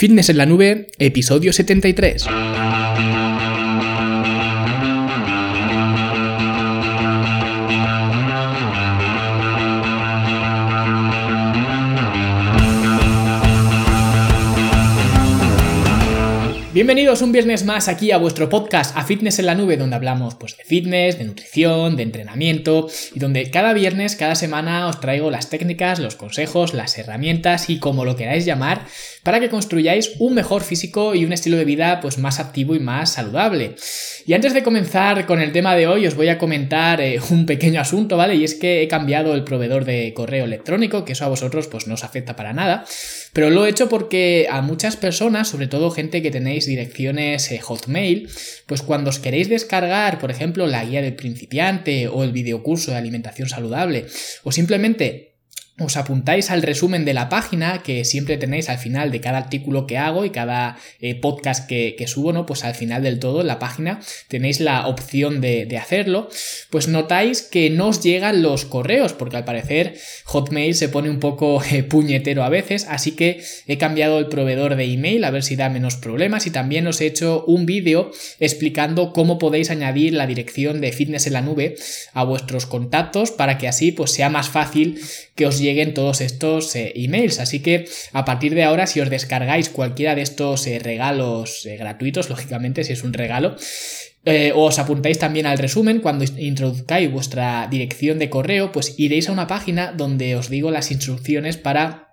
Fitness en la nube, episodio 73. Bienvenidos un viernes más aquí a vuestro podcast A Fitness en la Nube, donde hablamos pues, de fitness, de nutrición, de entrenamiento y donde cada viernes, cada semana os traigo las técnicas, los consejos, las herramientas y como lo queráis llamar para que construyáis un mejor físico y un estilo de vida pues, más activo y más saludable. Y antes de comenzar con el tema de hoy os voy a comentar eh, un pequeño asunto, ¿vale? Y es que he cambiado el proveedor de correo electrónico, que eso a vosotros pues no os afecta para nada, pero lo he hecho porque a muchas personas, sobre todo gente que tenéis direcciones eh, Hotmail, pues cuando os queréis descargar, por ejemplo, la guía del principiante o el videocurso de alimentación saludable, o simplemente os apuntáis al resumen de la página que siempre tenéis al final de cada artículo que hago y cada eh, podcast que, subo, ¿no? Pues al final del todo en la página tenéis la opción de, hacerlo. Pues notáis que no os llegan los correos, porque al parecer Hotmail se pone un poco eh, puñetero a veces, así que he cambiado el proveedor de email a ver si da menos problemas y también os he hecho un vídeo explicando cómo podéis añadir la dirección de fitness en la nube a vuestros contactos para que así pues sea más fácil que os lleguen todos estos eh, emails. Así que a partir de ahora, si os descargáis cualquiera de estos eh, regalos eh, gratuitos, lógicamente si es un regalo, os apuntáis también al resumen cuando introduzcáis vuestra dirección de correo, pues iréis a una página donde os digo las instrucciones para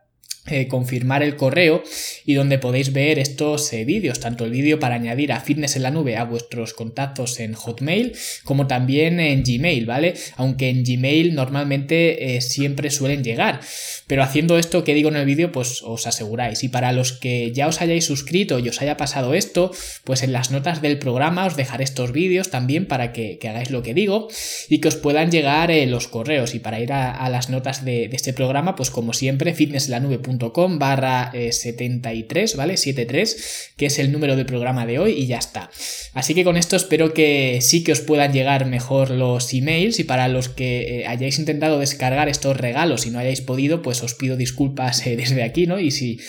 eh, confirmar el correo y donde podéis ver estos eh, vídeos, tanto el vídeo para añadir a Fitness en la nube a vuestros contactos en Hotmail como también en Gmail, ¿vale? Aunque en Gmail normalmente eh, siempre suelen llegar, pero haciendo esto que digo en el vídeo pues os aseguráis. Y para los que ya os hayáis suscrito y os haya pasado esto, pues en las notas del programa os dejaré estos vídeos también para que, hagáis lo que digo y que os puedan llegar los correos. Y para ir a, las notas de, este programa pues como siempre fitnessenlanube.com com barra 73, eh, ¿vale? 73, que es el número de programa de hoy y ya está. Así que con esto espero que sí que os puedan llegar mejor los emails y para los que eh, hayáis intentado descargar estos regalos y no hayáis podido, pues os pido disculpas eh, desde aquí, ¿no? Y si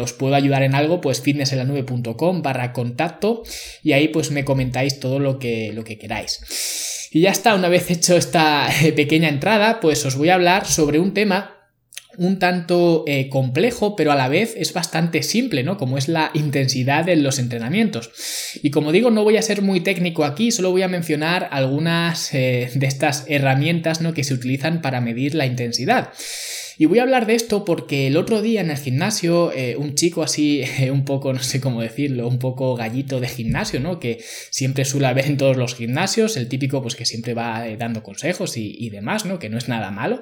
os puedo ayudar en algo, pues fitnessenlanube.com barra contacto y ahí pues me comentáis todo lo que, lo que queráis. Y ya está, una vez hecho esta pequeña entrada, pues os voy a hablar sobre un tema un tanto eh, complejo, pero a la vez es bastante simple, ¿no? Como es la intensidad en los entrenamientos. Y como digo, no voy a ser muy técnico aquí, solo voy a mencionar algunas eh, de estas herramientas, ¿no? Que se utilizan para medir la intensidad. Y voy a hablar de esto porque el otro día en el gimnasio, eh, un chico así, un poco, no sé cómo decirlo, un poco gallito de gimnasio, ¿no? Que siempre suele haber en todos los gimnasios, el típico, pues que siempre va dando consejos y, y demás, ¿no? Que no es nada malo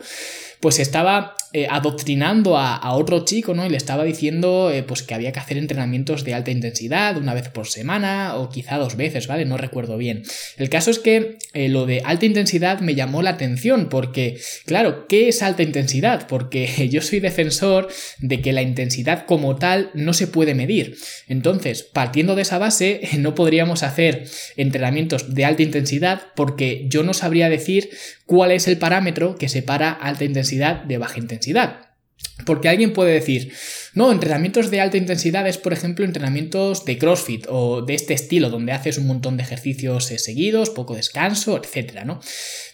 pues estaba eh, adoctrinando a, otro chico, ¿no? Y le estaba diciendo, eh, pues que había que hacer entrenamientos de alta intensidad una vez por semana o quizá dos veces, ¿vale? No recuerdo bien. El caso es que eh, lo de alta intensidad me llamó la atención porque, claro, ¿qué es alta intensidad? Porque yo soy defensor de que la intensidad como tal no se puede medir. Entonces, partiendo de esa base, no podríamos hacer entrenamientos de alta intensidad porque yo no sabría decir cuál es el parámetro que separa alta intensidad de baja intensidad. Porque alguien puede decir, no, entrenamientos de alta intensidad es, por ejemplo, entrenamientos de CrossFit o de este estilo, donde haces un montón de ejercicios eh, seguidos, poco descanso, etcétera, ¿no?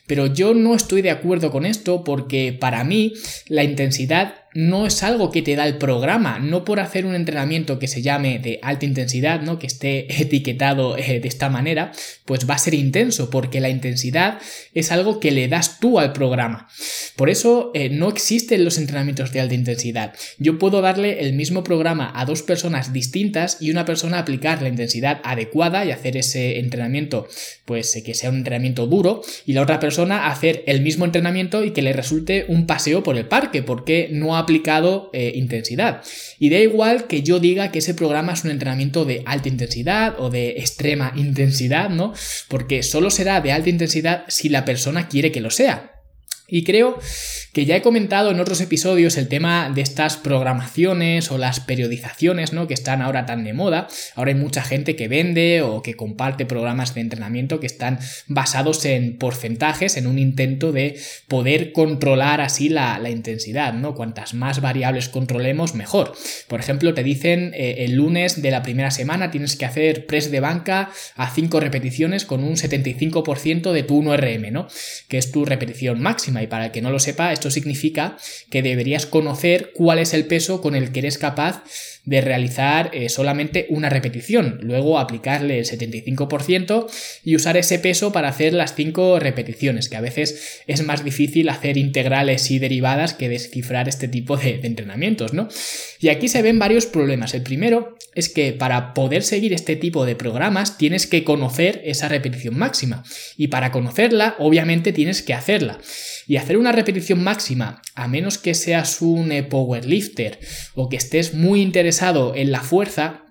Pero yo no estoy de acuerdo con esto porque para mí la intensidad no es algo que te da el programa, no por hacer un entrenamiento que se llame de alta intensidad, ¿no? que esté etiquetado eh, de esta manera, pues va a ser intenso, porque la intensidad es algo que le das tú al programa. Por eso eh, no existen los entrenamientos de alta intensidad. Yo puedo darle el mismo programa a dos personas distintas y una persona aplicar la intensidad adecuada y hacer ese entrenamiento, pues eh, que sea un entrenamiento duro, y la otra persona hacer el mismo entrenamiento y que le resulte un paseo por el parque, porque no ha aplicado eh, intensidad. Y da igual que yo diga que ese programa es un entrenamiento de alta intensidad o de extrema intensidad, ¿no? Porque solo será de alta intensidad si la persona quiere que lo sea. Y creo que ya he comentado en otros episodios el tema de estas programaciones o las periodizaciones, ¿no? Que están ahora tan de moda. Ahora hay mucha gente que vende o que comparte programas de entrenamiento que están basados en porcentajes, en un intento de poder controlar así la, intensidad, ¿no? Cuantas más variables controlemos, mejor. Por ejemplo, te dicen eh, el lunes de la primera semana tienes que hacer press de banca a 5 repeticiones con un 75% de tu 1RM, ¿no? Que es tu repetición máxima. Y para el que no lo sepa, esto significa que deberías conocer cuál es el peso con el que eres capaz de realizar eh, solamente una repetición, luego aplicarle el 75% y usar ese peso para hacer las 5 repeticiones, que a veces es más difícil hacer integrales y derivadas que descifrar este tipo de, entrenamientos, ¿no? Y aquí se ven varios problemas. El primero es que para poder seguir este tipo de programas tienes que conocer esa repetición máxima y para conocerla obviamente tienes que hacerla. Y hacer una repetición máxima, a menos que seas un eh, powerlifter o que estés muy interesado en la fuerza,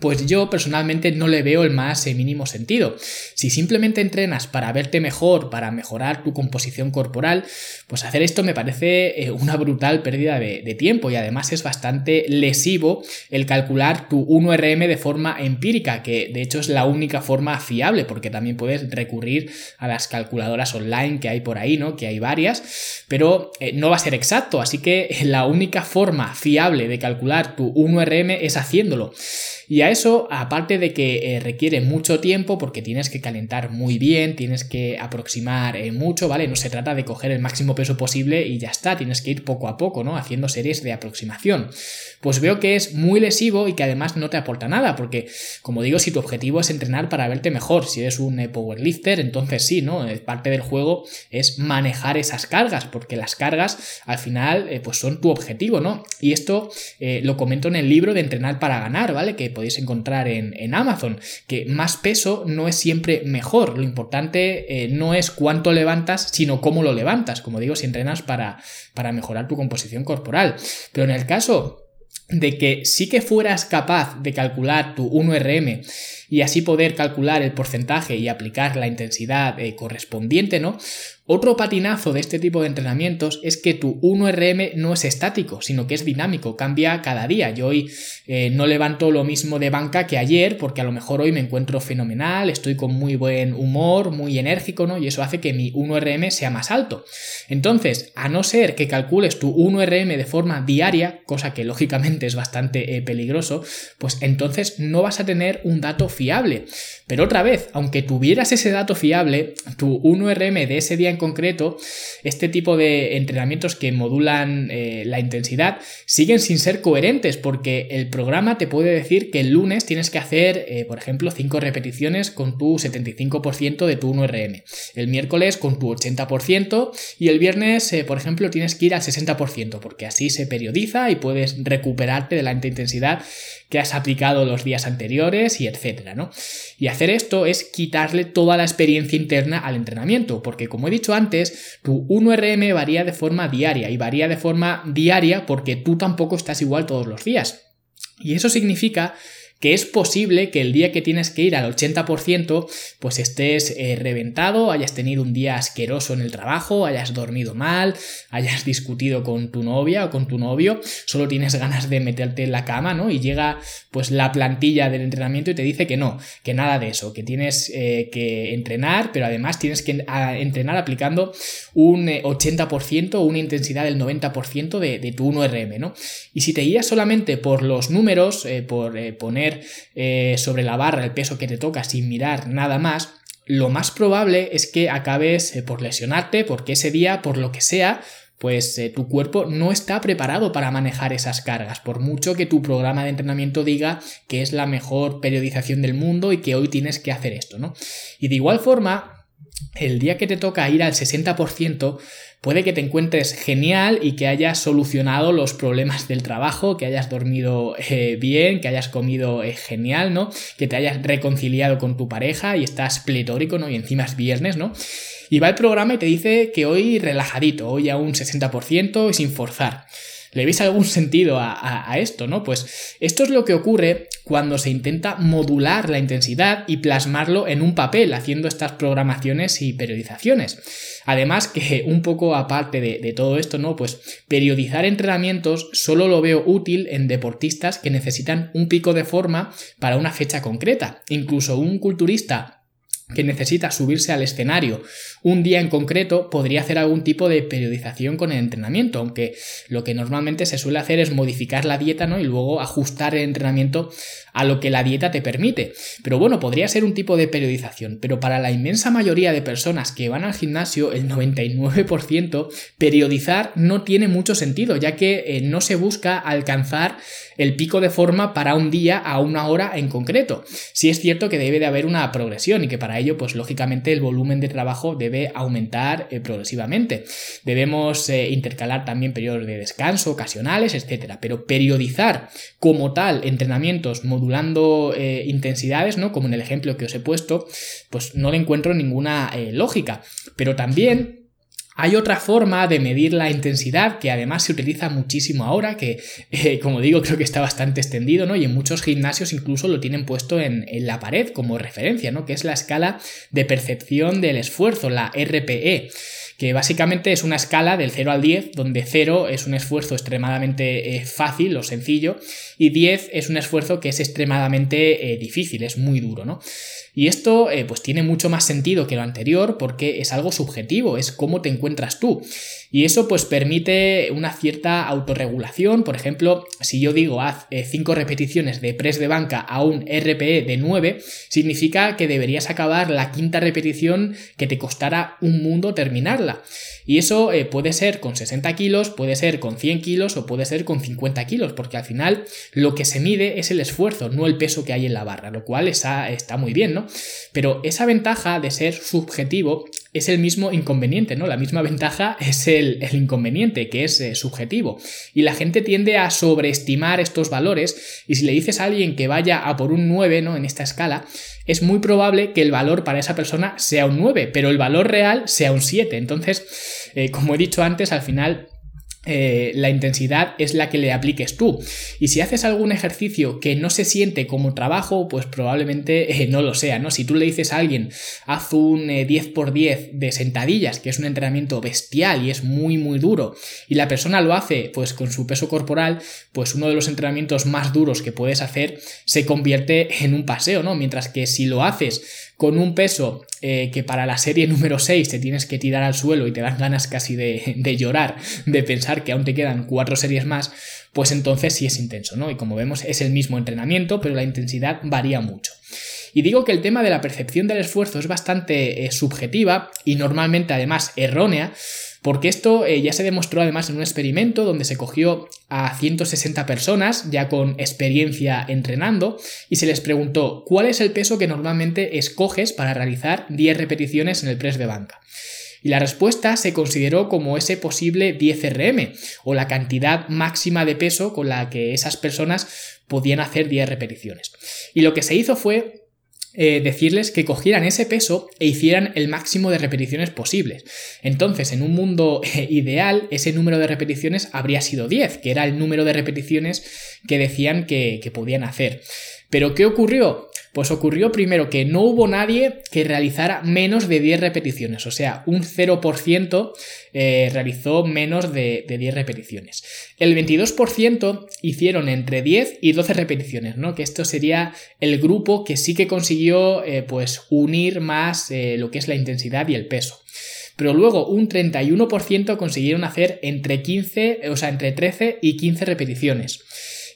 pues yo personalmente no le veo el más eh, mínimo sentido. Si simplemente entrenas para verte mejor, para mejorar tu composición corporal, pues hacer esto me parece eh, una brutal pérdida de, tiempo y además es bastante lesivo el calcular tu 1RM de forma empírica, que de hecho es la única forma fiable, porque también puedes recurrir a las calculadoras online que hay por ahí, ¿no? Que hay varias, pero eh, no va a ser exacto, así que la única forma fiable de calcular tu 1RM es haciéndolo. Y a eso, aparte de que eh, requiere mucho tiempo, porque tienes que calentar muy bien, tienes que aproximar eh, mucho, ¿vale? No se trata de coger el máximo peso posible y ya está, tienes que ir poco a poco, ¿no? Haciendo series de aproximación. Pues veo que es muy lesivo y que además no te aporta nada, porque, como digo, si tu objetivo es entrenar para verte mejor, si eres un eh, powerlifter, entonces sí, ¿no? Parte del juego es manejar esas cargas, porque las cargas al final, pues son tu objetivo, ¿no? Y esto lo comento en el libro de Entrenar para ganar, ¿vale? Que podéis encontrar en, Amazon, que más peso no es siempre mejor. Lo importante eh, no es cuánto levantas, sino cómo lo levantas. Como digo, si entrenas para, para mejorar tu composición corporal. Pero en el caso de que sí que fueras capaz de calcular tu 1RM y así poder calcular el porcentaje y aplicar la intensidad eh, correspondiente, ¿no? Otro patinazo de este tipo de entrenamientos es que tu 1RM no es estático, sino que es dinámico, cambia cada día. Yo hoy eh, no levanto lo mismo de banca que ayer, porque a lo mejor hoy me encuentro fenomenal, estoy con muy buen humor, muy enérgico, ¿no? Y eso hace que mi 1RM sea más alto. Entonces, a no ser que calcules tu 1RM de forma diaria, cosa que lógicamente es bastante eh, peligroso, pues entonces no vas a tener un dato fiable. Pero otra vez, aunque tuvieras ese dato fiable, tu 1RM de ese día en concreto, este tipo de entrenamientos que modulan eh, la intensidad siguen sin ser coherentes porque el programa te puede decir que el lunes tienes que hacer, eh, por ejemplo, 5 repeticiones con tu 75% de tu 1RM, el miércoles con tu 80% y el viernes, eh, por ejemplo, tienes que ir al 60% porque así se periodiza y puedes recuperarte de la intensidad que has aplicado los días anteriores y etcétera, ¿no? Y hacer esto es quitarle toda la experiencia interna al entrenamiento, porque como he dicho antes, tu 1RM varía de forma diaria y varía de forma diaria porque tú tampoco estás igual todos los días. Y eso significa que es posible que el día que tienes que ir al 80% pues estés eh, reventado, hayas tenido un día asqueroso en el trabajo, hayas dormido mal, hayas discutido con tu novia o con tu novio, solo tienes ganas de meterte en la cama, ¿no? Y llega pues la plantilla del entrenamiento y te dice que no, que nada de eso, que tienes eh, que entrenar, pero además tienes que entrenar aplicando un 80% o una intensidad del 90% de, tu 1RM, ¿no? Y si te guías solamente por los números, eh, por poner eh, sobre la barra el peso que te toca sin mirar nada más, lo más probable es que acabes eh, por lesionarte porque ese día, por lo que sea, pues eh, tu cuerpo no está preparado para manejar esas cargas, por mucho que tu programa de entrenamiento diga que es la mejor periodización del mundo y que hoy tienes que hacer esto, ¿no? Y de igual forma, el día que te toca ir al 60%, Puede que te encuentres genial y que hayas solucionado los problemas del trabajo, que hayas dormido eh, bien, que hayas comido eh, genial, ¿no? Que te hayas reconciliado con tu pareja y estás pletórico, ¿no? Y encima es viernes, ¿no? Y va el programa y te dice que hoy relajadito, hoy a un 60% y sin forzar. ¿Le veis algún sentido a, esto, no? Pues esto es lo que ocurre cuando se intenta modular la intensidad y plasmarlo en un papel, haciendo estas programaciones y periodizaciones. Además, que un poco aparte de, de todo esto, ¿no? Pues periodizar entrenamientos solo lo veo útil en deportistas que necesitan un pico de forma para una fecha concreta. Incluso un culturista que necesita subirse al escenario un día en concreto, podría hacer algún tipo de periodización con el entrenamiento, aunque lo que normalmente se suele hacer es modificar la dieta ¿no? y luego ajustar el entrenamiento a lo que la dieta te permite. Pero bueno, podría ser un tipo de periodización, pero para la inmensa mayoría de personas que van al gimnasio, el 99%, periodizar no tiene mucho sentido, ya que eh, no se busca alcanzar el pico de forma para un día a una hora en concreto. Sí es cierto que debe de haber una progresión y que para ello, pues lógicamente el volumen de trabajo debe aumentar eh, progresivamente. Debemos eh, intercalar también periodos de descanso ocasionales, etcétera, pero periodizar como tal entrenamientos modulando eh, intensidades, ¿no? Como en el ejemplo que os he puesto, pues no le encuentro ninguna lógica. Pero también hay otra forma de medir la intensidad que además se utiliza muchísimo ahora, que eh, como digo creo que está bastante extendido, ¿no? Y en muchos gimnasios incluso lo tienen puesto en, en, la pared como referencia, ¿no? Que es la escala de percepción del esfuerzo, la RPE que básicamente es una escala del 0 al 10, donde 0 es un esfuerzo extremadamente eh, fácil o sencillo y 10 es un esfuerzo que es extremadamente eh, difícil, es muy duro, ¿no? Y esto eh, pues tiene mucho más sentido que lo anterior porque es algo subjetivo, es cómo te encuentras tú. Y eso pues permite una cierta autorregulación. Por ejemplo, si yo digo haz 5 repeticiones de press de banca a un RPE de 9, significa que deberías acabar la quinta repetición que te costará un mundo terminarla. Y eso eh, puede ser con 60 kilos, puede ser con 100 kilos o puede ser con 50 kilos, porque al final lo que se mide es el esfuerzo, no el peso que hay en la barra, lo cual está, está muy bien, ¿no? Pero esa ventaja de ser subjetivo es el mismo inconveniente, ¿no? La misma ventaja es el, inconveniente, que es eh, subjetivo. Y la gente tiende a sobreestimar estos valores y si le dices a alguien que vaya a por un 9, ¿no? En esta escala, es muy probable que el valor para esa persona sea un 9, pero el valor real sea un 7. Entonces, eh, como he dicho antes, al final eh, la intensidad es la que le apliques tú. Y si haces algún ejercicio que no se siente como trabajo, pues probablemente eh, no lo sea, ¿no? Si tú le dices a alguien, haz un 10x10 eh, de sentadillas, que es un entrenamiento bestial y es muy, muy duro, y la persona lo hace pues con su peso corporal, pues uno de los entrenamientos más duros que puedes hacer se convierte en un paseo, ¿no? Mientras que si lo haces con un peso eh, que para la serie número 6 te tienes que tirar al suelo y te dan ganas casi de, llorar, de pensar que aún te quedan cuatro series más, pues entonces sí es intenso, ¿no? Y como vemos es el mismo entrenamiento, pero la intensidad varía mucho. Y digo que el tema de la percepción del esfuerzo es bastante eh, subjetiva y normalmente además errónea, porque esto eh, ya se demostró además en un experimento donde se cogió a 160 personas ya con experiencia entrenando y se les preguntó cuál es el peso que normalmente escoges para realizar 10 repeticiones en el press de banca. Y la respuesta se consideró como ese posible 10 RM o la cantidad máxima de peso con la que esas personas podían hacer 10 repeticiones. Y lo que se hizo fue eh, decirles que cogieran ese peso e hicieran el máximo de repeticiones posibles. Entonces, en un mundo eh, ideal, ese número de repeticiones habría sido 10, que era el número de repeticiones que decían que, que podían hacer. Pero ¿qué ocurrió? Pues ocurrió primero que no hubo nadie que realizara menos de 10 repeticiones, o sea, un 0% eh, realizó menos de, 10 repeticiones. El 22% hicieron entre 10 y 12 repeticiones, ¿no? Que esto sería el grupo que sí que consiguió eh, pues unir más eh, lo que es la intensidad y el peso pero luego un 31% consiguieron hacer entre 15, o sea, entre 13 y 15 repeticiones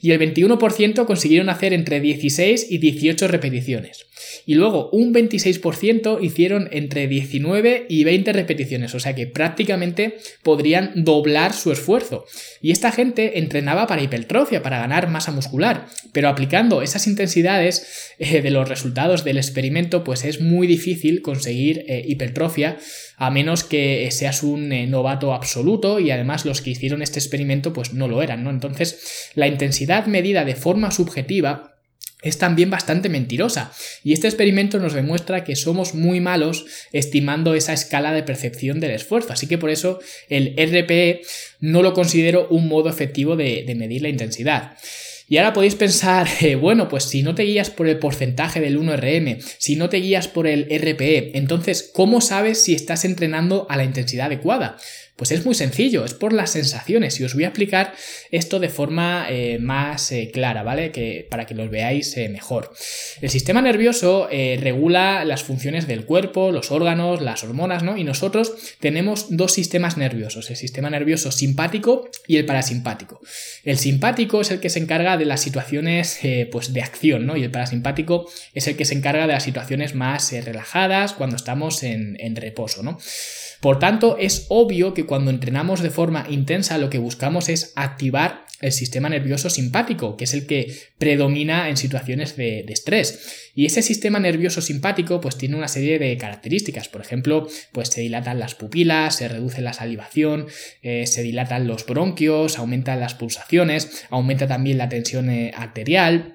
y el 21% consiguieron hacer entre 16 y 18 repeticiones. Y luego un 26% hicieron entre 19 y 20 repeticiones, o sea que prácticamente podrían doblar su esfuerzo. Y esta gente entrenaba para hipertrofia, para ganar masa muscular, pero aplicando esas intensidades eh, de los resultados del experimento, pues es muy difícil conseguir eh, hipertrofia a menos que seas un eh, novato absoluto y además los que hicieron este experimento pues no lo eran, ¿no? Entonces, la intensidad medida de forma subjetiva es también bastante mentirosa. Y este experimento nos demuestra que somos muy malos estimando esa escala de percepción del esfuerzo. Así que por eso el RPE no lo considero un modo efectivo de, medir la intensidad. Y ahora podéis pensar, eh, bueno, pues si no te guías por el porcentaje del 1RM, si no te guías por el RPE, entonces, ¿cómo sabes si estás entrenando a la intensidad adecuada? Pues es muy sencillo, es por las sensaciones y os voy a explicar esto de forma eh, más eh, clara, ¿vale? Que, para que los veáis eh, mejor. El sistema nervioso regula las funciones del cuerpo, los órganos, las hormonas, ¿no? Y nosotros tenemos dos sistemas nerviosos, el sistema nervioso simpático y el parasimpático. El simpático es el que se encarga de las situaciones pues de acción, ¿no? Y el parasimpático es el que se encarga de las situaciones más relajadas cuando estamos en, en reposo, ¿no? Por tanto, es obvio que cuando entrenamos de forma intensa lo que buscamos es activar el sistema nervioso simpático, que es el que predomina en situaciones de, estrés. Y ese sistema nervioso simpático pues tiene una serie de características. Por ejemplo, pues se dilatan las pupilas, se reduce la salivación, eh, se dilatan los bronquios, aumentan las pulsaciones, aumenta también la tensión eh, arterial.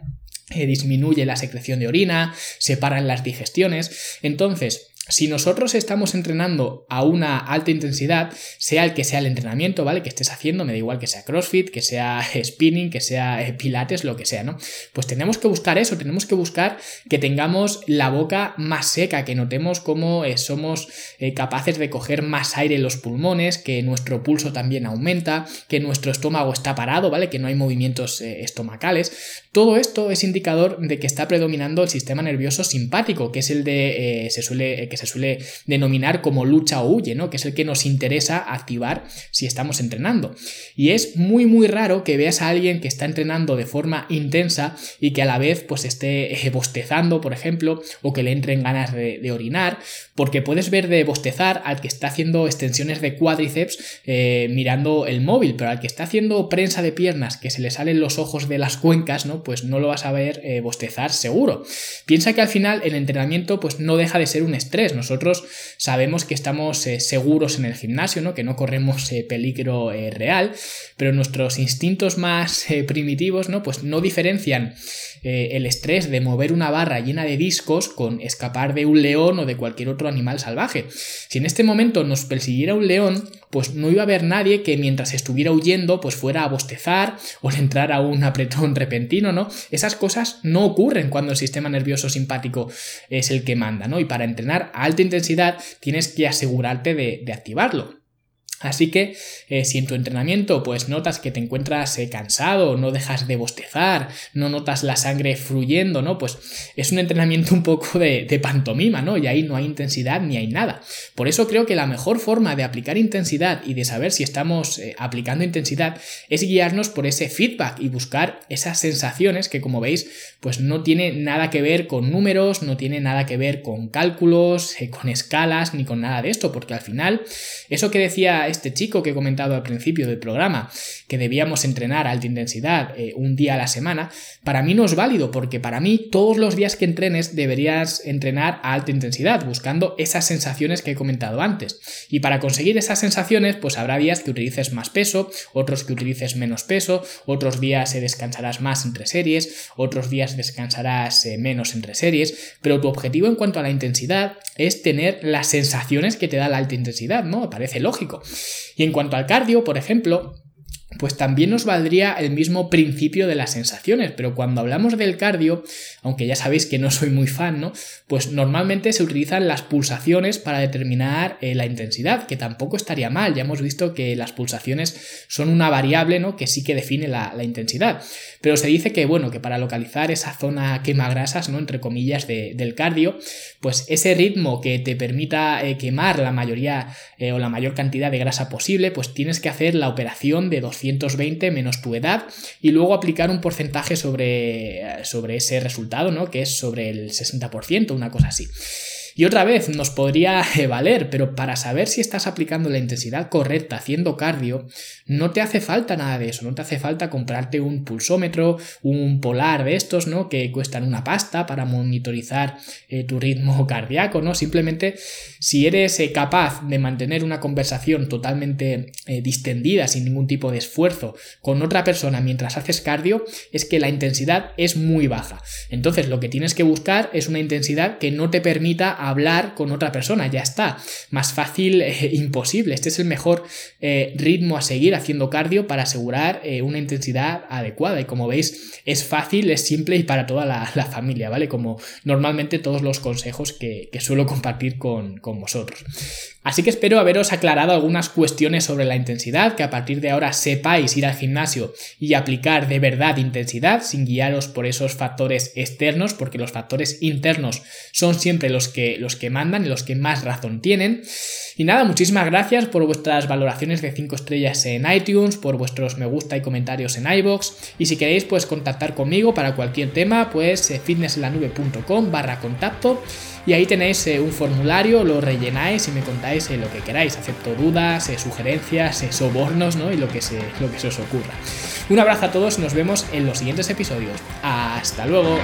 Eh, disminuye la secreción de orina, se paran las digestiones. Entonces, si nosotros estamos entrenando a una alta intensidad, sea el que sea el entrenamiento, ¿vale? Que estés haciendo, me da igual que sea CrossFit, que sea spinning, que sea eh, pilates, lo que sea, ¿no? Pues tenemos que buscar eso, tenemos que buscar que tengamos la boca más seca, que notemos cómo eh, somos eh, capaces de coger más aire en los pulmones, que nuestro pulso también aumenta, que nuestro estómago está parado, ¿vale? Que no hay movimientos estomacales. Todo esto es indicador de que está predominando el sistema nervioso simpático, que es el de, se suele que se suele denominar como lucha o huye, ¿no? Que es el que nos interesa activar si estamos entrenando. Y es muy muy raro que veas a alguien que está entrenando de forma intensa y que a la vez pues esté eh, bostezando, por ejemplo, o que le entren ganas de, orinar, porque puedes ver de bostezar al que está haciendo extensiones de cuádriceps eh, mirando el móvil, pero al que está haciendo prensa de piernas que se le salen los ojos de las cuencas, ¿no? Pues no lo vas a ver eh, bostezar seguro. Piensa que al final el entrenamiento pues no deja de ser un estrés nosotros sabemos que estamos eh, seguros en el gimnasio, ¿no? que no corremos eh, peligro eh, real, pero nuestros instintos más primitivos ¿no? Pues no diferencian el estrés de mover una barra llena de discos con escapar de un león o de cualquier otro animal salvaje. Si en este momento nos persiguiera un león, pues no iba a haber nadie que mientras estuviera huyendo pues fuera a bostezar o entrar a un apretón repentino, ¿no? Esas cosas no ocurren cuando el sistema nervioso simpático es el que manda, ¿no? Y para entrenar a alta intensidad tienes que asegurarte de activarlo. Así que eh, si en tu entrenamiento pues notas que te encuentras eh, cansado, no dejas de bostezar, no notas la sangre fluyendo, ¿no? Pues es un entrenamiento un poco de, pantomima, ¿no? Y ahí no hay intensidad ni hay nada. Por eso creo que la mejor forma de aplicar intensidad y de saber si estamos eh, aplicando intensidad es guiarnos por ese feedback y buscar esas sensaciones que como veis pues no tiene nada que ver con números, no tiene nada que ver con cálculos, con escalas ni con nada de esto, porque al final eso que decía este chico que he comentado al principio del programa, que debíamos entrenar a alta intensidad eh, un día a la semana, para mí no es válido, porque para mí todos los días que entrenes deberías entrenar a alta intensidad, buscando esas sensaciones que he comentado antes. Y para conseguir esas sensaciones, pues habrá días que utilices más peso, otros que utilices menos peso, otros días descansarás más entre series, otros días descansarás eh, menos entre series, pero tu objetivo en cuanto a la intensidad es tener las sensaciones que te da la alta intensidad, ¿no? Parece lógico. Y en cuanto al cardio, por ejemplo, pues también nos valdría el mismo principio de las sensaciones, pero cuando hablamos del cardio, aunque ya sabéis que no soy muy fan, ¿no? Pues normalmente se utilizan las pulsaciones para determinar eh, la intensidad, que tampoco estaría mal, ya hemos visto que las pulsaciones son una variable, ¿no? Que sí que define la, intensidad, pero se dice que, bueno, que para localizar esa zona quemagrasas, ¿no? Entre comillas, del cardio, pues ese ritmo que te permita eh, quemar la mayoría eh, o la mayor cantidad de grasa posible, pues tienes que hacer la operación de 200 220 menos tu edad y luego aplicar un porcentaje sobre, sobre ese resultado, ¿no? Que es sobre el 60%, una cosa así. Y otra vez, nos podría valer, pero para saber si estás aplicando la intensidad correcta haciendo cardio, no te hace falta nada de eso, no te hace falta comprarte un pulsómetro, un polar de estos, ¿no? Que cuestan una pasta para monitorizar eh, tu ritmo cardíaco, ¿no? Simplemente si eres eh, capaz de mantener una conversación totalmente eh, distendida, sin ningún tipo de esfuerzo, con otra persona mientras haces cardio, es que la intensidad es muy baja. Entonces lo que tienes que buscar es una intensidad que no te permita hablar con otra persona, ya está. Más fácil imposible. Este es el mejor ritmo a seguir haciendo cardio para asegurar una intensidad adecuada. Y como veis, es fácil, es simple y para toda la, familia, ¿vale? Como normalmente todos los consejos que, suelo compartir con, con vosotros. Así que espero haberos aclarado algunas cuestiones sobre la intensidad, que a partir de ahora sepáis ir al gimnasio y aplicar de verdad intensidad sin guiaros por esos factores externos, porque los factores internos son siempre los que, los que mandan y los que más razón tienen. Y nada, muchísimas gracias por vuestras valoraciones de 5 estrellas en iTunes, por vuestros me gusta y comentarios en iBox. Y si queréis, pues contactar conmigo para cualquier tema, pues eh, fitnessenlanube.com barra contacto y ahí tenéis eh, un formulario, lo rellenáis y me contáis eh, lo que queráis. Acepto dudas, eh, sugerencias, sobornos ¿no? y lo que, se, lo que se os ocurra. Un abrazo a todos nos vemos en los siguientes episodios. Hasta luego.